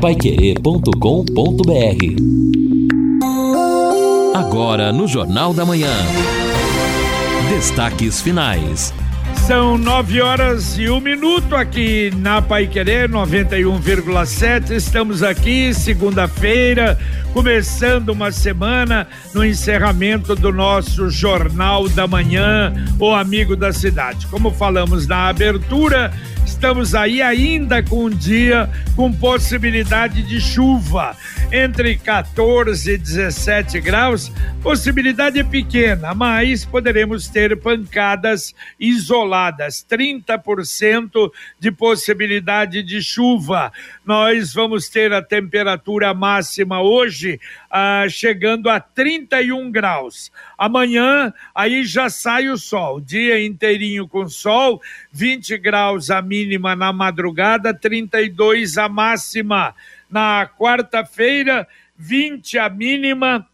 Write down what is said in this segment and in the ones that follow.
paiquerê.com.br Agora no Jornal da Manhã. Destaques finais. São nove horas e um minuto aqui na Pai Querer 91,7. Estamos aqui segunda-feira, começando uma semana no encerramento do nosso Jornal da Manhã, o Amigo da Cidade. Como falamos na abertura, estamos aí ainda com um dia com possibilidade de chuva entre 14 e 17 graus. Possibilidade é pequena, mas poderemos ter pancadas isoladas, 30% de possibilidade de chuva. Nós vamos ter a temperatura máxima hoje ah, chegando a 31 graus. Amanhã aí já sai o sol, dia inteirinho com sol, 20 graus a mínima na madrugada, 32 a máxima. Na quarta-feira, 20 a mínima,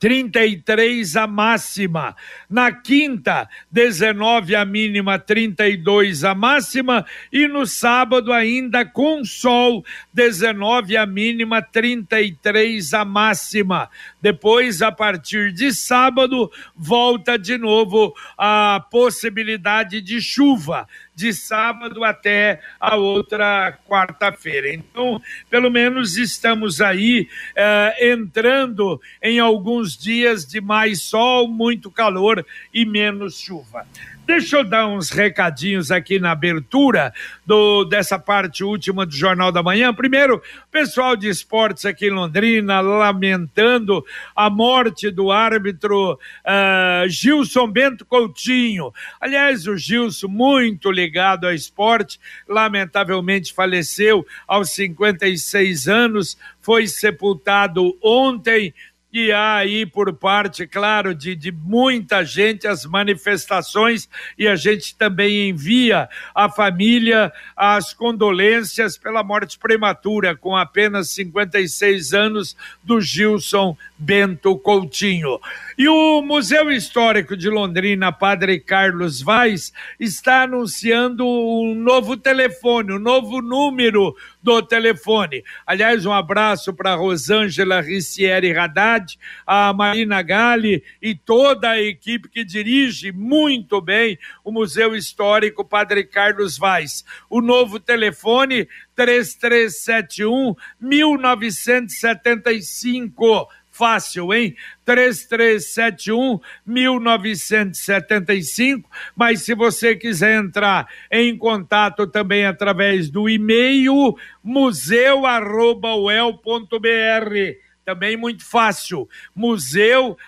33 a máxima. Na quinta, 19 a mínima, 32 a máxima. E no sábado, ainda com sol, 19 a mínima, 33 a máxima. Depois, a partir de sábado, volta de novo a possibilidade de chuva de sábado até a outra quarta-feira. Então, pelo menos estamos aí eh, entrando em alguns dias de mais sol, muito calor e menos chuva. Deixa eu dar uns recadinhos aqui na abertura do, dessa parte última do Jornal da Manhã. Primeiro, pessoal de esportes aqui em Londrina lamentando a morte do árbitro uh, Gilson Bento Coutinho. Aliás, o Gilson, muito ligado ao esporte, lamentavelmente faleceu aos 56 anos, foi sepultado ontem e há aí por parte, claro, de, de muita gente as manifestações e a gente também envia à família as condolências pela morte prematura, com apenas 56 anos, do Gilson Bento Coutinho. E o Museu Histórico de Londrina, Padre Carlos Vaz, está anunciando um novo telefone, um novo número do telefone. Aliás, um abraço para Rosângela Ricieri Haddad, a Marina Gali e toda a equipe que dirige muito bem o Museu Histórico Padre Carlos Vaz. O novo telefone 3371 1975 fácil, hein? 3371 1975. Mas se você quiser entrar em contato também através do e-mail museu@uel.br também muito fácil, museu@uel.br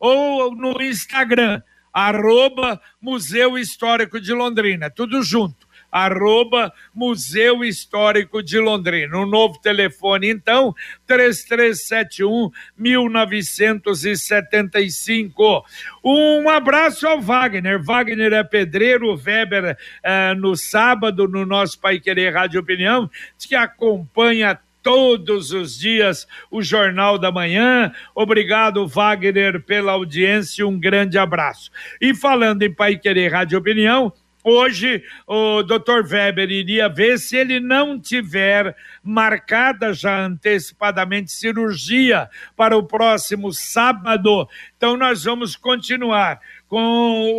ou no Instagram arroba Museu Histórico de Londrina, tudo junto arroba Museu Histórico de Londrina. O novo telefone, então, 3371 1975. Um abraço ao Wagner. Wagner é pedreiro, Weber eh, no sábado, no nosso Pai Querer Rádio Opinião, que acompanha todos os dias o Jornal da Manhã. Obrigado, Wagner, pela audiência. Um grande abraço. E falando em Pai Querer Rádio Opinião, Hoje, o doutor Weber iria ver se ele não tiver marcada já antecipadamente cirurgia para o próximo sábado. Então, nós vamos continuar com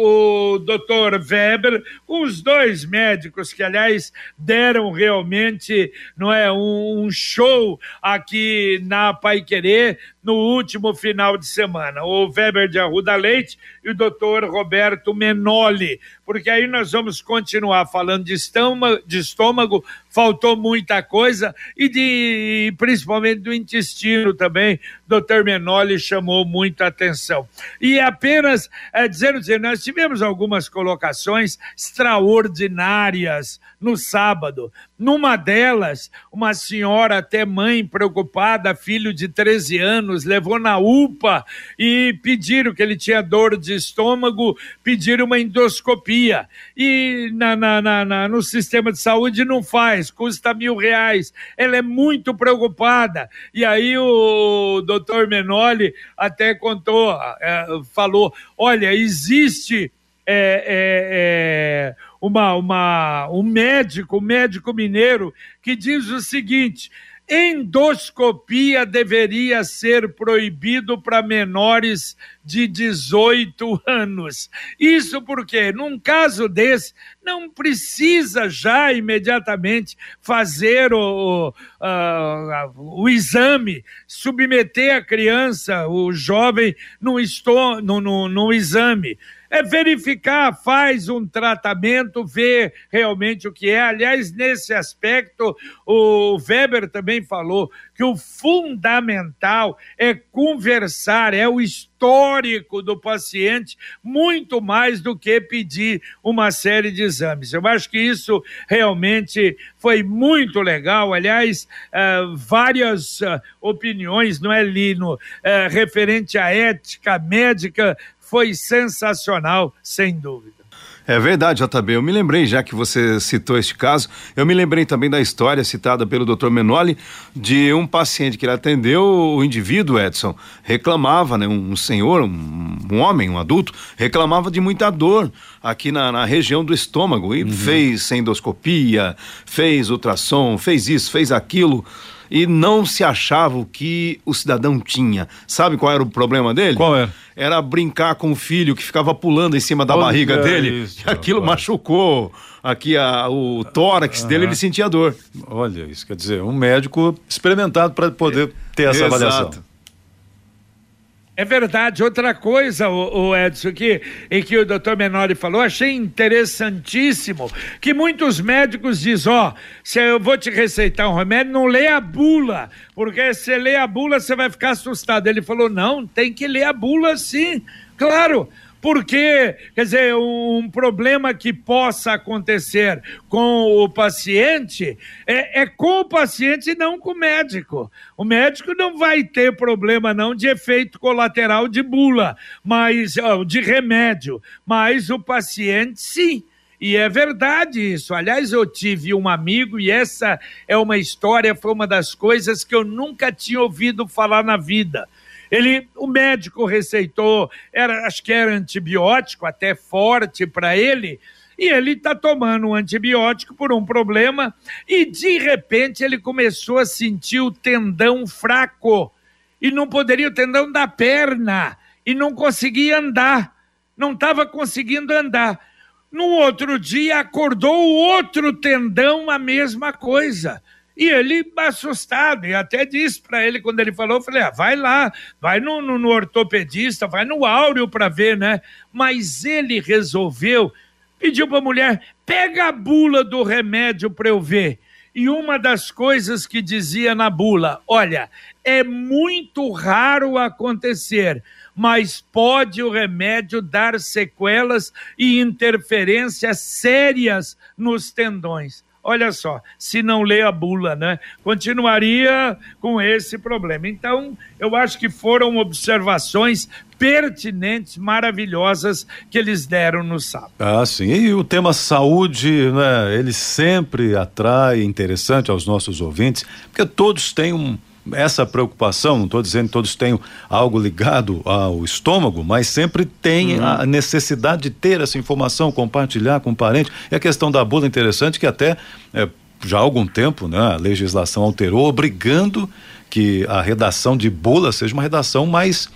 o doutor Weber, com os dois médicos que, aliás, deram realmente não é, um, show aqui na Pai Querer no último final de semana. O Weber de Arruda Leite e o doutor Roberto Menoli, porque aí nós vamos continuar falando de estômago, de estômago faltou muita coisa e de principalmente do intestino também. Doutor Menoli chamou muita atenção. E apenas é, dizendo, dizer, nós tivemos algumas colocações extraordinárias no sábado. Numa delas, uma senhora, até mãe preocupada, filho de 13 anos, levou na UPA e pediram que ele tinha dor de estômago, pediram uma endoscopia. E na, na, na, no sistema de saúde não faz, custa mil reais. Ela é muito preocupada. E aí o doutor Menoli até contou, é, falou: olha, existe. É, é, é uma, uma, um médico, um médico mineiro, que diz o seguinte: endoscopia deveria ser proibido para menores de 18 anos. Isso porque, num caso desse, não precisa já imediatamente fazer o, o, o exame, submeter a criança, o jovem, no, no exame é verificar, faz um tratamento, vê realmente o que é. Aliás, nesse aspecto, o Weber também falou que o fundamental é conversar, é o histórico do paciente, muito mais do que pedir uma série de exames. Eu acho que isso realmente foi muito legal. Aliás, uh, várias uh, opiniões, não é, Lino, uh, referente à ética médica foi sensacional, sem dúvida. É verdade, JB. Eu me lembrei, já que você citou este caso, eu me lembrei também da história citada pelo Dr. Menoli de um paciente que ele atendeu, o indivíduo, Edson, reclamava, né, um senhor, um, um homem, um adulto, reclamava de muita dor aqui na, na região do estômago e uhum. fez endoscopia, fez ultrassom, fez isso, fez aquilo e não se achava o que o cidadão tinha. Sabe qual era o problema dele? Qual era? Era brincar com o filho que ficava pulando em cima da Olha barriga dele. Isso, aquilo rapaz. machucou aqui a, o tórax uhum. dele, ele sentia dor. Olha, isso quer dizer, um médico experimentado para poder ter essa Exato. avaliação. É verdade. Outra coisa, o, o Edson, que, que o doutor Menori falou, achei interessantíssimo, que muitos médicos dizem, ó, oh, se eu vou te receitar um remédio, não lê a bula, porque se lê a bula, você vai ficar assustado. Ele falou, não, tem que ler a bula sim. Claro, porque, quer dizer, um problema que possa acontecer com o paciente é, é, com o paciente e não com o médico. O médico não vai ter problema não de efeito colateral de bula, mas de remédio, mas o paciente sim. E é verdade isso. Aliás, eu tive um amigo e essa é uma história, foi uma das coisas que eu nunca tinha ouvido falar na vida. Ele, o médico receitou, era, acho que era antibiótico, até forte para ele, e ele está tomando um antibiótico por um problema, e de repente ele começou a sentir o tendão fraco, e não poderia, o tendão da perna, e não conseguia andar, não estava conseguindo andar. No outro dia acordou o outro tendão, a mesma coisa. E ele, assustado, e até disse para ele, quando ele falou, eu falei, ah, vai lá, vai no, no, no ortopedista, vai no áureo para ver, né? Mas ele resolveu, pediu para a mulher, pega a bula do remédio para eu ver. E uma das coisas que dizia na bula, olha, é muito raro acontecer, mas pode o remédio dar sequelas e interferências sérias nos tendões olha só, se não lê a bula, né? Continuaria com esse problema. Então, eu acho que foram observações pertinentes, maravilhosas que eles deram no sábado. Ah, sim. E o tema saúde, né? Ele sempre atrai interessante aos nossos ouvintes, porque todos têm um essa preocupação, não estou dizendo que todos tenham algo ligado ao estômago, mas sempre tem uhum. a necessidade de ter essa informação, compartilhar com o parente. E a questão da bula é interessante que até é, já há algum tempo né, a legislação alterou, obrigando que a redação de bula seja uma redação mais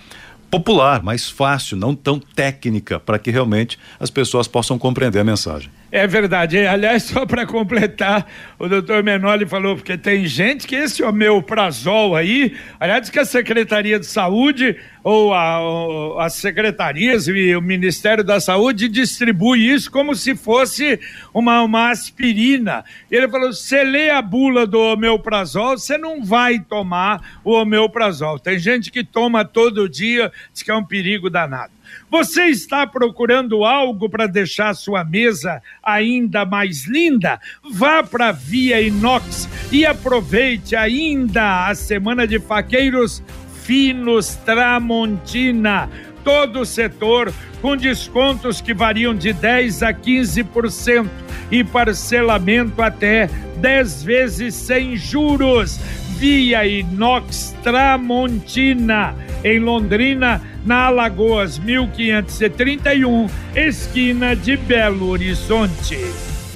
popular, mais fácil, não tão técnica, para que realmente as pessoas possam compreender a mensagem. É verdade. Aliás, só para completar, o doutor Menoli falou, porque tem gente que esse omeprazol aí, aliás, que a Secretaria de Saúde ou a, as secretarias e o Ministério da Saúde distribui isso como se fosse uma, uma aspirina. Ele falou: você lê a bula do omeprazol, você não vai tomar o omeprazol. Tem gente que toma todo dia, diz que é um perigo danado. Você está procurando algo para deixar sua mesa ainda mais linda? Vá para Via Inox e aproveite ainda a semana de faqueiros finos Tramontina. Todo o setor com descontos que variam de 10 a 15% e parcelamento até 10 vezes sem juros. Via Inox Tramontina em Londrina, na Alagoas 1531, esquina de Belo Horizonte.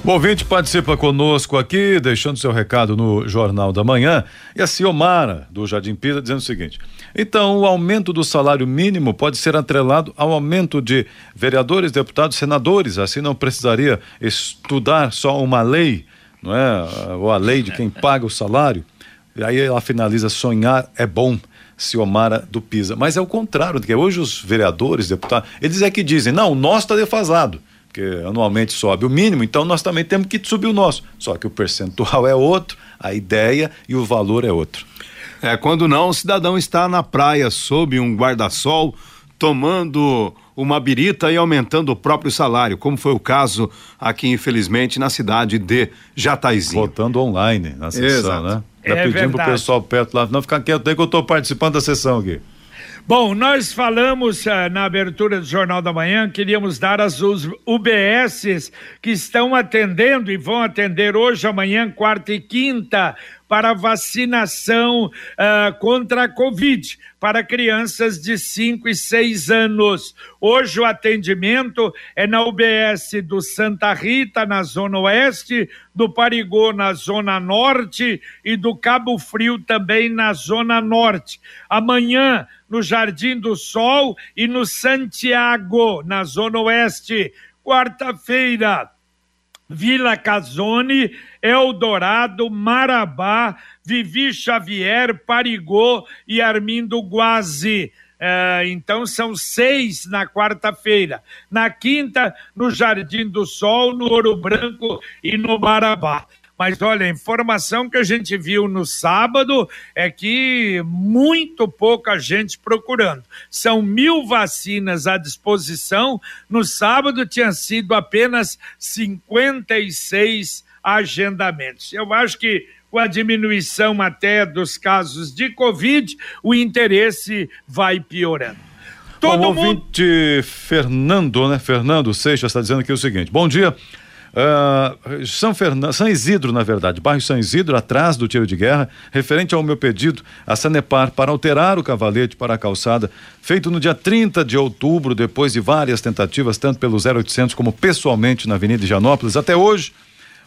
O ouvinte participa conosco aqui, deixando seu recado no Jornal da Manhã. E a Ciomara, do Jardim Pisa, dizendo o seguinte: então, o aumento do salário mínimo pode ser atrelado ao aumento de vereadores, deputados, senadores. Assim não precisaria estudar só uma lei, não é? Ou a lei de quem paga o salário. E aí ela finaliza: sonhar é bom. Ciomara do Pisa. Mas é o contrário, porque hoje os vereadores, deputados, eles é que dizem: não, o nosso está defasado porque anualmente sobe o mínimo, então nós também temos que subir o nosso. Só que o percentual é outro, a ideia e o valor é outro. É, quando não, o cidadão está na praia sob um guarda-sol, tomando uma birita e aumentando o próprio salário, como foi o caso aqui, infelizmente, na cidade de Jataizinho. Votando online na sessão, Exato. né? Tá é pedindo verdade. pro pessoal perto lá, não ficar quieto aí que eu estou participando da sessão aqui. Bom, nós falamos uh, na abertura do Jornal da Manhã, queríamos dar as UBSs que estão atendendo e vão atender hoje, amanhã, quarta e quinta, para vacinação uh, contra a Covid para crianças de 5 e 6 anos. Hoje o atendimento é na UBS do Santa Rita, na Zona Oeste, do Parigô, na Zona Norte e do Cabo Frio também na Zona Norte. Amanhã, no Jardim do Sol e no Santiago, na Zona Oeste. Quarta-feira, Vila Casone, Eldorado, Marabá, Vivi Xavier, Parigô e Armindo Guazi. É, então são seis na quarta-feira. Na quinta, no Jardim do Sol, no Ouro Branco e no Marabá. Mas olha, a informação que a gente viu no sábado é que muito pouca gente procurando. São mil vacinas à disposição. No sábado tinha sido apenas 56 agendamentos. Eu acho que com a diminuição até dos casos de Covid, o interesse vai piorando. Todo Bom, mundo... ouvinte Fernando, né? Fernando Seixas está dizendo aqui o seguinte: bom dia. Uh, São, Fernando, São Isidro, na verdade, bairro São Isidro, atrás do tiro de guerra, referente ao meu pedido a Sanepar para alterar o cavalete para a calçada, feito no dia 30 de outubro, depois de várias tentativas, tanto pelo 0800 como pessoalmente na Avenida Janópolis. Até hoje,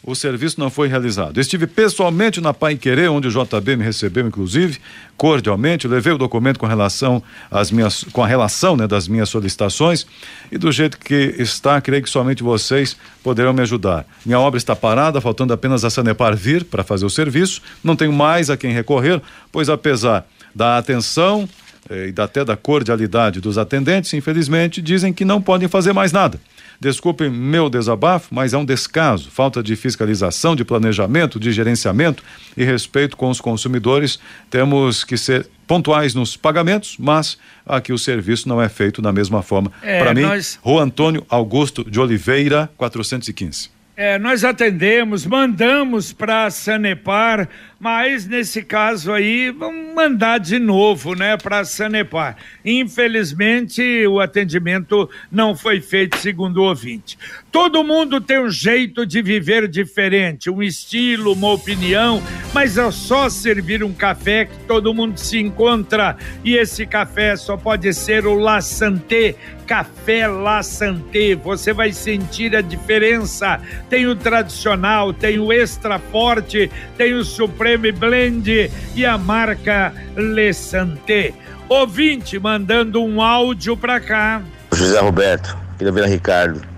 o serviço não foi realizado. Estive pessoalmente na Pai Querer, onde o JB me recebeu, inclusive, cordialmente, levei o documento com relação às minhas, com a relação né, das minhas solicitações e do jeito que está, creio que somente vocês poderão me ajudar. Minha obra está parada, faltando apenas a Sanepar vir para fazer o serviço, não tenho mais a quem recorrer, pois apesar da atenção eh, e até da cordialidade dos atendentes, infelizmente, dizem que não podem fazer mais nada. Desculpe meu desabafo, mas é um descaso, falta de fiscalização, de planejamento, de gerenciamento e respeito com os consumidores. Temos que ser pontuais nos pagamentos, mas aqui o serviço não é feito da mesma forma. É, Para mim, nós... Rua Antônio Augusto de Oliveira, 415. É, nós atendemos, mandamos para a Sanepar, mas nesse caso aí vamos mandar de novo, né, para a Sanepar. Infelizmente o atendimento não foi feito segundo o ouvinte. Todo mundo tem um jeito de viver diferente, um estilo, uma opinião, mas é só servir um café que todo mundo se encontra e esse café só pode ser o La Santé Café La Santé. Você vai sentir a diferença. Tem o tradicional, tem o extra forte, tem o Supreme Blend e a marca Le Santé. Ouvinte mandando um áudio para cá. José Roberto, aqui Vila Ricardo.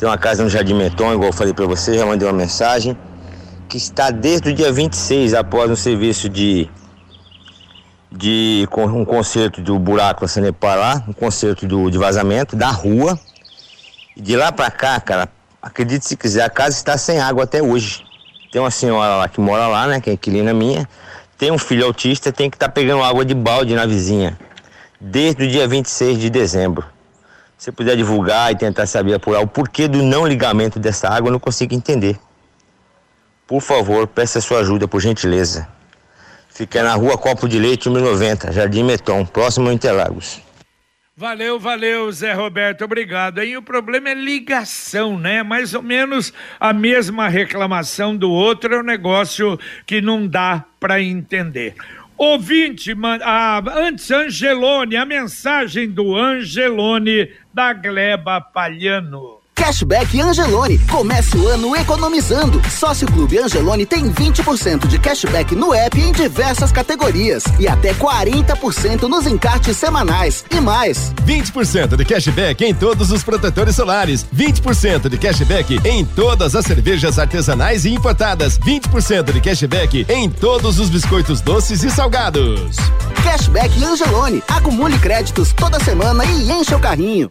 Tem uma casa no Jardim Meton, igual eu falei para você, já mandei uma mensagem, que está desde o dia 26, após um serviço de de um concerto do buraco Sanepar lá, um concerto do, de vazamento da rua. E de lá para cá, cara, acredite se quiser, a casa está sem água até hoje. Tem uma senhora lá que mora lá, né, que é inquilina minha. Tem um filho autista, tem que estar tá pegando água de balde na vizinha. Desde o dia 26 de dezembro. Se puder divulgar e tentar saber apurar o porquê do não ligamento dessa água, eu não consigo entender. Por favor, peça sua ajuda, por gentileza. Fica na rua Copo de Leite, 1090, Jardim Meton, próximo a Interlagos. Valeu, valeu, Zé Roberto, obrigado. Aí o problema é ligação, né? Mais ou menos a mesma reclamação do outro é um negócio que não dá para entender. Ouvinte, a, antes Angelone, a mensagem do Angelone da Gleba Palhano. Cashback Angelone. Comece o ano economizando. Sócio Clube Angelone tem 20% de cashback no app em diversas categorias e até 40% nos encartes semanais e mais. 20% de cashback em todos os protetores solares. 20% de cashback em todas as cervejas artesanais e importadas. 20% de cashback em todos os biscoitos doces e salgados. Cashback Angelone. Acumule créditos toda semana e enche o carrinho.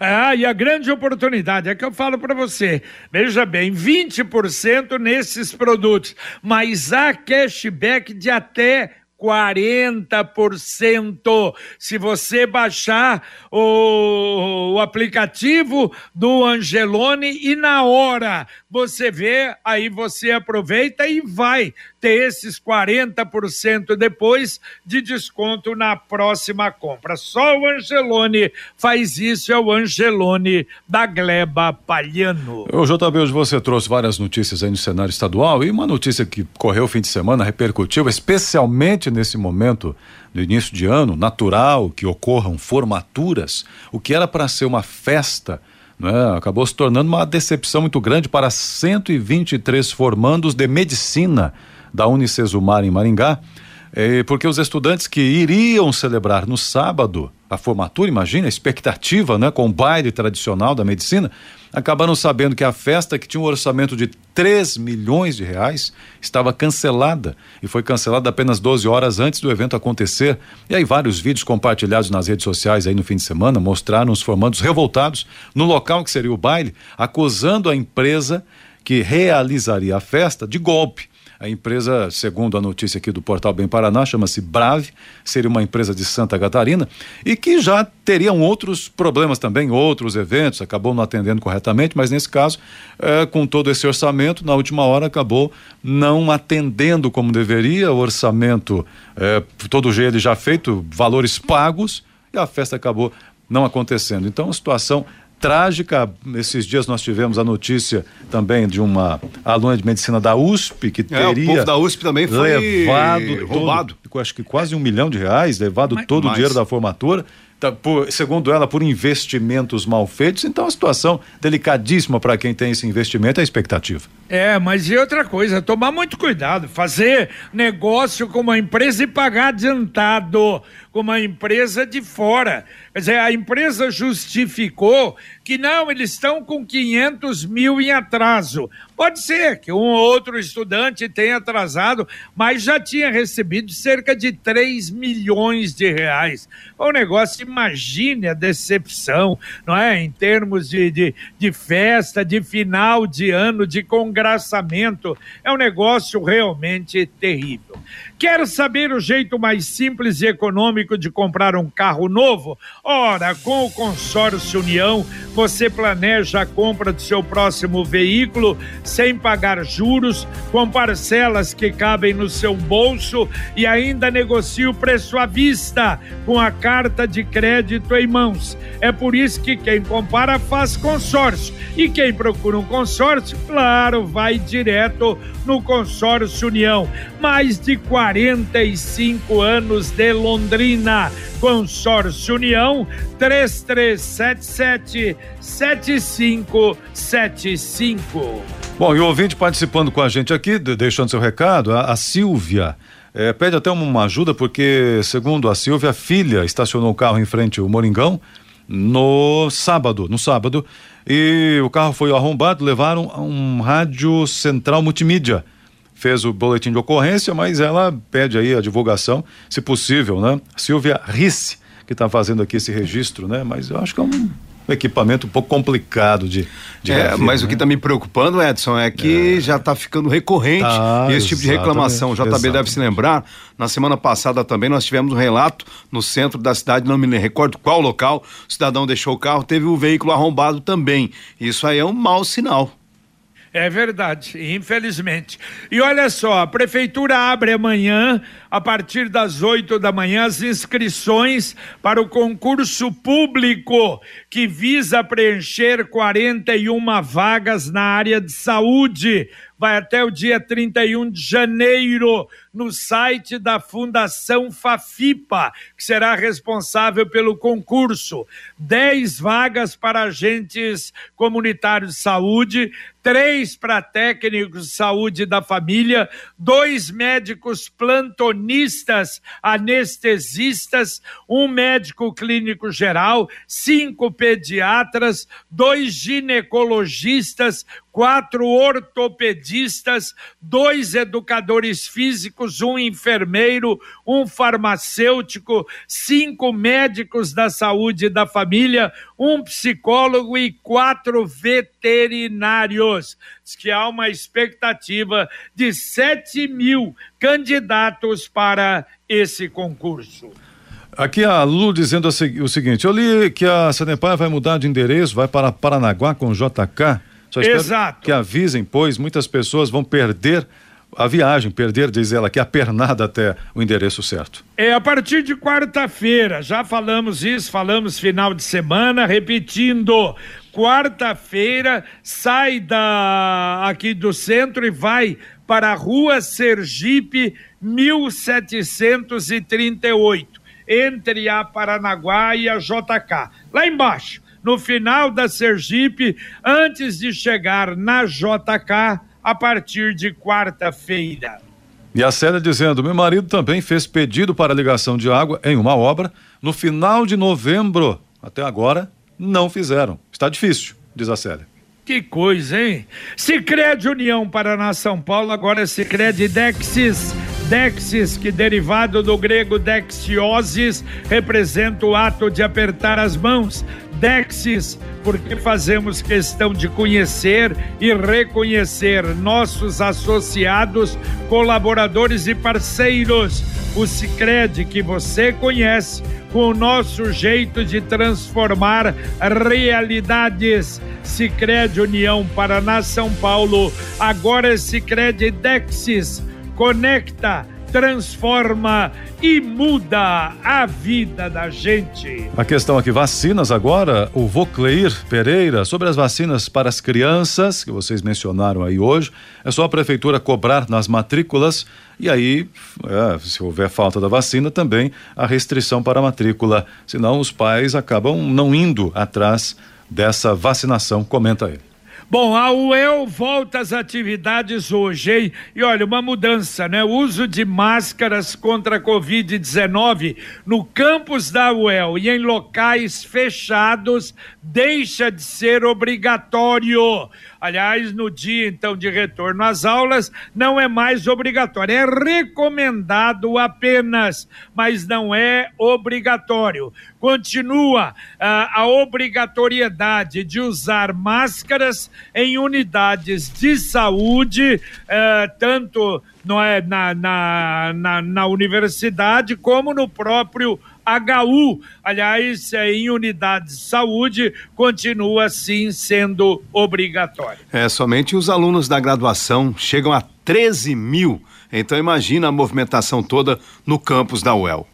Ah, e a grande oportunidade é que eu falo para você. Veja bem, 20% nesses produtos, mas há cashback de até 40%. Se você baixar o, o, aplicativo do Angelone e na hora você vê, aí você aproveita e vai ter esses 40% depois de desconto na próxima compra. Só o Angelone faz isso, é o Angelone da Gleba Palhano. O JB, hoje você trouxe várias notícias aí no cenário estadual e uma notícia que correu o fim de semana, repercutiu, especialmente nesse momento do início de ano, natural que ocorram formaturas, o que era para ser uma festa né, acabou se tornando uma decepção muito grande para 123 formandos de medicina da Unicesumar em Maringá, eh, porque os estudantes que iriam celebrar no sábado a formatura, imagina, a expectativa, né, com o baile tradicional da medicina, acabaram sabendo que a festa, que tinha um orçamento de 3 milhões de reais, estava cancelada e foi cancelada apenas 12 horas antes do evento acontecer. E aí vários vídeos compartilhados nas redes sociais aí no fim de semana mostraram os formandos revoltados no local que seria o baile, acusando a empresa que realizaria a festa de golpe. A empresa, segundo a notícia aqui do portal Bem Paraná, chama-se Brave, seria uma empresa de Santa Catarina e que já teriam outros problemas também, outros eventos, acabou não atendendo corretamente, mas nesse caso, é, com todo esse orçamento, na última hora acabou não atendendo como deveria, o orçamento, é, todo jeito já feito, valores pagos, e a festa acabou não acontecendo. Então, a situação trágica. Esses dias nós tivemos a notícia também de uma aluna de medicina da USP que teria. É, o povo da USP também foi levado roubado. Todo, acho que quase um milhão de reais, levado Mas, todo mais. o dinheiro da formatura. Tá, por, segundo ela, por investimentos mal feitos. Então, a situação delicadíssima para quem tem esse investimento é a expectativa. É, mas e outra coisa, tomar muito cuidado, fazer negócio com uma empresa e pagar adiantado com uma empresa de fora. Quer dizer, a empresa justificou que não, eles estão com 500 mil em atraso. Pode ser que um ou outro estudante tenha atrasado, mas já tinha recebido cerca de 3 milhões de reais. O negócio, imagine a decepção, não é? Em termos de, de, de festa, de final de ano, de congraçamento. É um negócio realmente terrível. Quer saber o jeito mais simples e econômico de comprar um carro novo? Ora, com o Consórcio União, você planeja a compra do seu próximo veículo sem pagar juros, com parcelas que cabem no seu bolso e ainda negocia o preço à vista, com a carta de crédito em mãos. É por isso que quem compara faz consórcio. E quem procura um consórcio, claro, vai direto no Consórcio União. Mais de 45 anos de Londrina. Consórcio União 3377 7575. Bom, e o ouvinte participando com a gente aqui, deixando seu recado, a, a Silvia. É, pede até uma ajuda, porque, segundo a Silvia, a filha estacionou o carro em frente ao Moringão no sábado, no sábado, e o carro foi arrombado, levaram um rádio central multimídia fez o boletim de ocorrência, mas ela pede aí a divulgação, se possível, né? Silvia Risse, que está fazendo aqui esse registro, né? Mas eu acho que é um equipamento um pouco complicado de, de É, mas né? o que está me preocupando, Edson, é que é. já está ficando recorrente tá, esse tipo de reclamação. O JB exatamente. deve se lembrar, na semana passada também nós tivemos um relato no centro da cidade, não me recordo qual local, o cidadão deixou o carro, teve o veículo arrombado também. Isso aí é um mau sinal. É verdade, infelizmente. E olha só, a prefeitura abre amanhã, a partir das 8 da manhã, as inscrições para o concurso público que visa preencher 41 vagas na área de saúde. Vai até o dia 31 de janeiro no site da Fundação Fafipa, que será responsável pelo concurso. 10 vagas para agentes comunitários de saúde, três para técnicos de saúde da família, dois médicos plantonistas, anestesistas, um médico clínico geral, cinco pediatras, dois ginecologistas, quatro ortopedistas, dois educadores físicos, um enfermeiro, um farmacêutico, cinco médicos da saúde da família, um psicólogo e quatro veterinários. Diz que há uma expectativa de 7 mil candidatos para esse concurso. Aqui a Lu dizendo o seguinte: eu li que a Sanepar vai mudar de endereço, vai para Paranaguá com JK. Só espero Exato. que avisem, pois muitas pessoas vão perder a viagem, perder, diz ela, que a pernada até o endereço certo. É a partir de quarta-feira, já falamos isso, falamos final de semana, repetindo. Quarta-feira sai da aqui do centro e vai para a Rua Sergipe 1738, entre a Paranaguá e a JK. Lá embaixo no final da Sergipe, antes de chegar na JK a partir de quarta-feira. E a Célia dizendo: meu marido também fez pedido para ligação de água em uma obra. No final de novembro, até agora, não fizeram. Está difícil, diz a Célia. Que coisa, hein? Sicredi União Paraná São Paulo, agora Sicredi Dexis. Dexis, que derivado do grego dexiosis, representa o ato de apertar as mãos. Dexis, porque fazemos questão de conhecer e reconhecer nossos associados, colaboradores e parceiros. O Sicredi que você conhece com o nosso jeito de transformar realidades. Sicredi União Paraná São Paulo, agora é Sicredi Dexis. Conecta, transforma e muda a vida da gente. A questão aqui, vacinas agora, o Vocleir Pereira, sobre as vacinas para as crianças, que vocês mencionaram aí hoje, é só a prefeitura cobrar nas matrículas e aí, é, se houver falta da vacina, também a restrição para a matrícula, senão os pais acabam não indo atrás dessa vacinação, comenta ele. Bom, a UEL volta às atividades hoje, hein? E olha, uma mudança, né? O uso de máscaras contra a Covid-19 no campus da UEL e em locais fechados deixa de ser obrigatório. Aliás, no dia então de retorno às aulas, não é mais obrigatório, é recomendado apenas, mas não é obrigatório. Continua ah, a obrigatoriedade de usar máscaras em unidades de saúde, ah, tanto não é, na, na, na, na universidade como no próprio HU, aliás, é, em unidades de saúde, continua sim sendo obrigatório. É, somente os alunos da graduação chegam a 13 mil. Então imagina a movimentação toda no campus da UEL.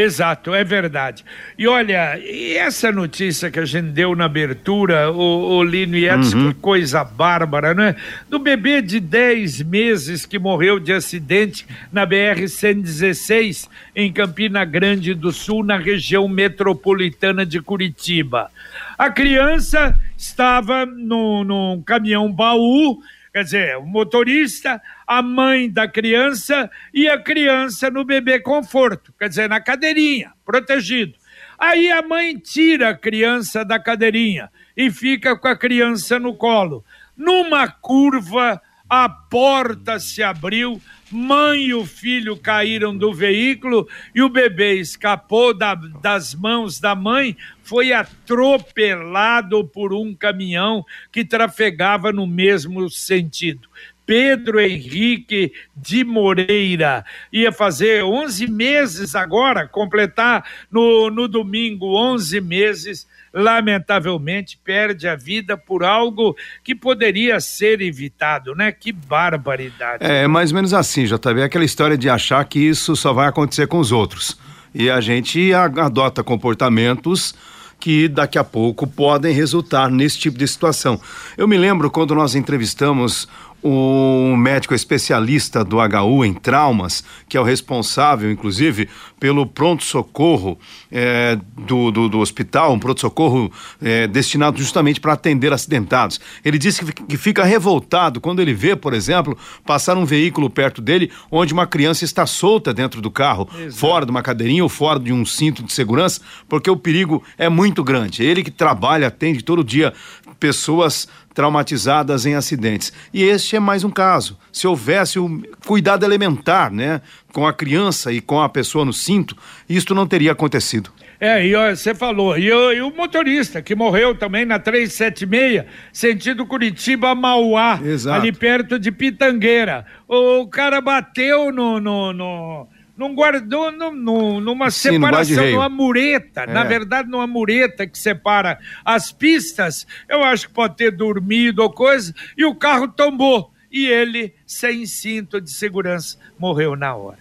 Exato, é verdade. E olha, e essa notícia que a gente deu na abertura, o, o Lino e Edson, Uhum. que coisa bárbara, né? Do bebê de 10 meses que morreu de acidente na BR-116 em Campina Grande do Sul, na região metropolitana de Curitiba. A criança estava no, num caminhão baú, quer dizer, o motorista, a mãe da criança e a criança no bebê conforto, quer dizer, na cadeirinha, protegido. Aí a mãe tira a criança da cadeirinha e fica com a criança no colo. Numa curva, a porta se abriu, mãe e o filho caíram do veículo e o bebê escapou da- das mãos da mãe, foi atropelado por um caminhão que trafegava no mesmo sentido. Pedro Henrique de Moreira ia fazer 11 meses agora, completar no, no domingo 11 meses lamentavelmente perde a vida por algo que poderia ser evitado, né? Que barbaridade. É, mais ou menos assim, JB, aquela história de achar que isso só vai acontecer com os outros. E a gente adota comportamentos que daqui a pouco podem resultar nesse tipo de situação. Eu me lembro quando nós entrevistamos o médico especialista do HU em traumas, que é o responsável, inclusive, pelo pronto-socorro é, do, do, do, hospital, um pronto-socorro é, destinado justamente para atender acidentados. Ele disse que, que fica revoltado quando ele vê, por exemplo, passar um veículo perto dele onde uma criança está solta dentro do carro, Exato. fora de uma cadeirinha ou fora de um cinto de segurança, porque o perigo é muito grande. Ele que trabalha, atende todo dia pessoas traumatizadas em acidentes. E este é mais um caso. Se houvesse o um cuidado elementar, né, com a criança e com a pessoa no cinto, isto não teria acontecido. É, e você falou, e, e, o motorista que morreu também na 376, sentido Curitiba-Mauá, ali perto de Pitangueira. O cara bateu no, no, no não guardou no, no, numa Sim, separação, numa mureta. É. Na verdade, numa mureta que separa as pistas. Eu acho que pode ter dormido ou coisa, e o carro tombou. E ele, sem cinto de segurança, morreu na hora.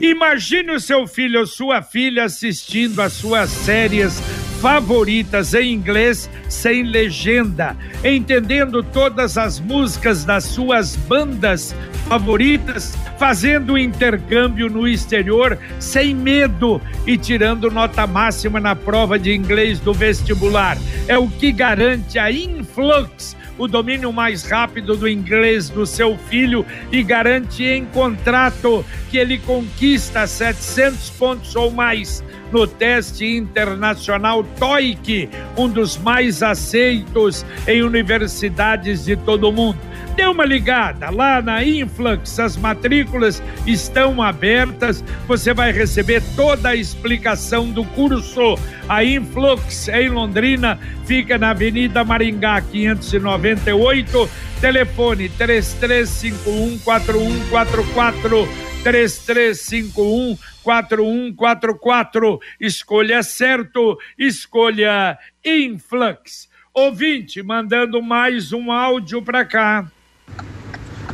Imagine o seu filho ou sua filha assistindo às suas séries favoritas em inglês sem legenda, entendendo todas as músicas das suas bandas favoritas, fazendo intercâmbio no exterior sem medo e tirando nota máxima na prova de inglês do vestibular. É o que garante a Influx o domínio mais rápido do inglês do seu filho e garante em contrato que ele conquista 700 pontos ou mais no teste internacional TOEIC, um dos mais aceitos em universidades de todo o mundo. Dê uma ligada lá na Influx, as matrículas estão abertas. Você vai receber toda a explicação do curso. A Influx em Londrina fica na Avenida Maringá 598, telefone 3351 4144 3351 4144. Escolha certo, escolha Influx. Ouvinte, mandando mais um áudio para cá.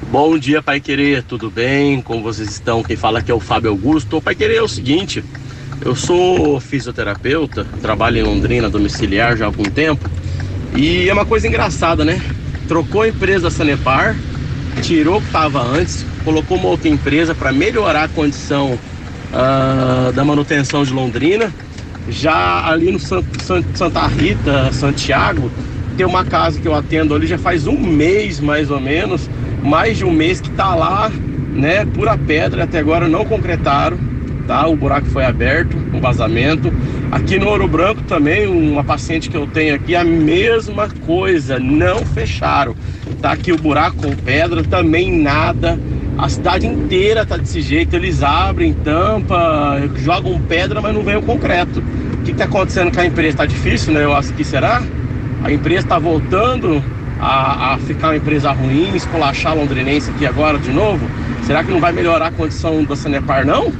Bom dia, Pai Querer, tudo bem? Como vocês estão? Quem fala aqui é o Fábio Augusto. Pai Querer é o seguinte: eu sou fisioterapeuta, trabalho em Londrina, domiciliar já há algum tempo, e é uma coisa engraçada, né? Trocou a empresa Sanepar, tirou o que estava antes, colocou uma outra empresa para melhorar a condição uh, da manutenção de Londrina. Já ali no Santa Rita, Santiago, tem uma casa que eu atendo ali já faz um mês mais ou menos mais de um mês que está lá, né, pura pedra, até agora não concretaram, tá? O buraco foi aberto, um vazamento. Aqui no Ouro Branco também, uma paciente que eu tenho aqui, a mesma coisa, não fecharam. Tá aqui o buraco com pedra, também nada. A cidade inteira tá desse jeito, eles abrem, tampa, jogam pedra, mas não vem o concreto. O que, que tá acontecendo com a empresa? Tá difícil, né? Eu acho que será? A empresa está voltando a, a ficar uma empresa ruim, esculachar a londrinense aqui agora de novo? Será que não vai melhorar a condição da Sanepar, não?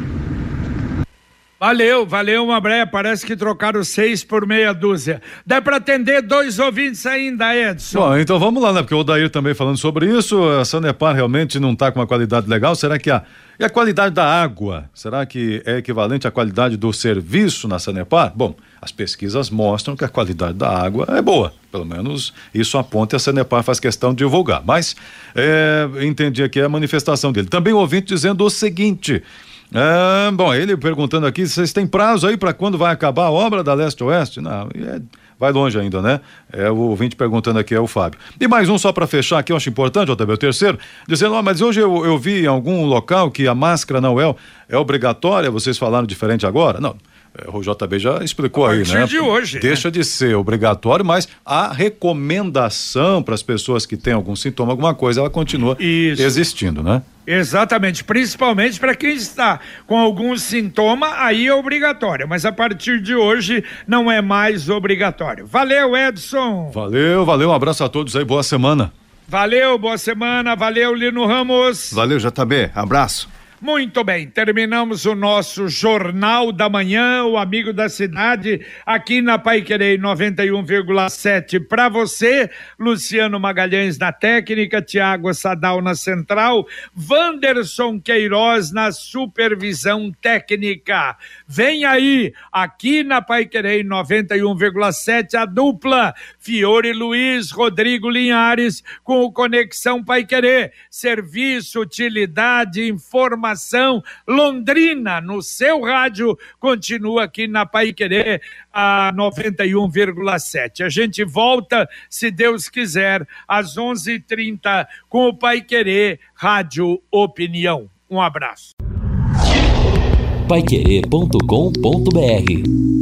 Valeu, valeu, uma breia. Parece que trocaram seis por meia dúzia. Dá para atender dois ouvintes ainda, Edson? Bom, então vamos lá, né? Porque o Odair também falando sobre isso. A Sanepar realmente não está com uma qualidade legal. Será que a. E a qualidade da água? Será que é equivalente à qualidade do serviço na Sanepar? Bom, as pesquisas mostram que a qualidade da água é boa. Pelo menos isso aponta e a Sanepar faz questão de divulgar. Mas é, entendi aqui a manifestação dele. Também o ouvinte dizendo o seguinte. É, bom, ele perguntando aqui, vocês têm prazo aí para quando vai acabar a obra da Leste-Oeste? Não, é, vai longe ainda, né? É o ouvinte perguntando aqui, é o Fábio. E mais um só para fechar aqui, eu acho importante, JB, o terceiro, dizendo, mas hoje eu, eu vi em algum local que a máscara não é, é obrigatória, vocês falaram diferente agora? Não. É, o JB já explicou aí, né? de hoje. Deixa né? de ser obrigatório, mas a recomendação para as pessoas que têm algum sintoma, alguma coisa, ela continua Isso. existindo, né? Exatamente, principalmente para quem está com algum sintoma, aí é obrigatório, mas a partir de hoje não é mais obrigatório. Valeu, Edson. Valeu, valeu, um abraço a todos aí, boa semana. Valeu, boa semana, valeu, Lino Ramos. Valeu, JB, abraço. Muito bem, terminamos o nosso Jornal da Manhã, o Amigo da Cidade, aqui na Pai Querer 91,7 para você, Luciano Magalhães na técnica, Tiago Sadal na central, Wanderson Queiroz na supervisão técnica. Vem aí, aqui na Pai Querer 91,7, a dupla Fiore Luiz, Rodrigo Linhares, com o Conexão Pai Querer. Serviço, utilidade, informação informação. Londrina, no seu rádio, continua aqui na Pai Querer, a 91,7. A gente volta, se Deus quiser, às 11h30 com o Pai Querer Rádio Opinião. Um abraço. Paiquerê.com.br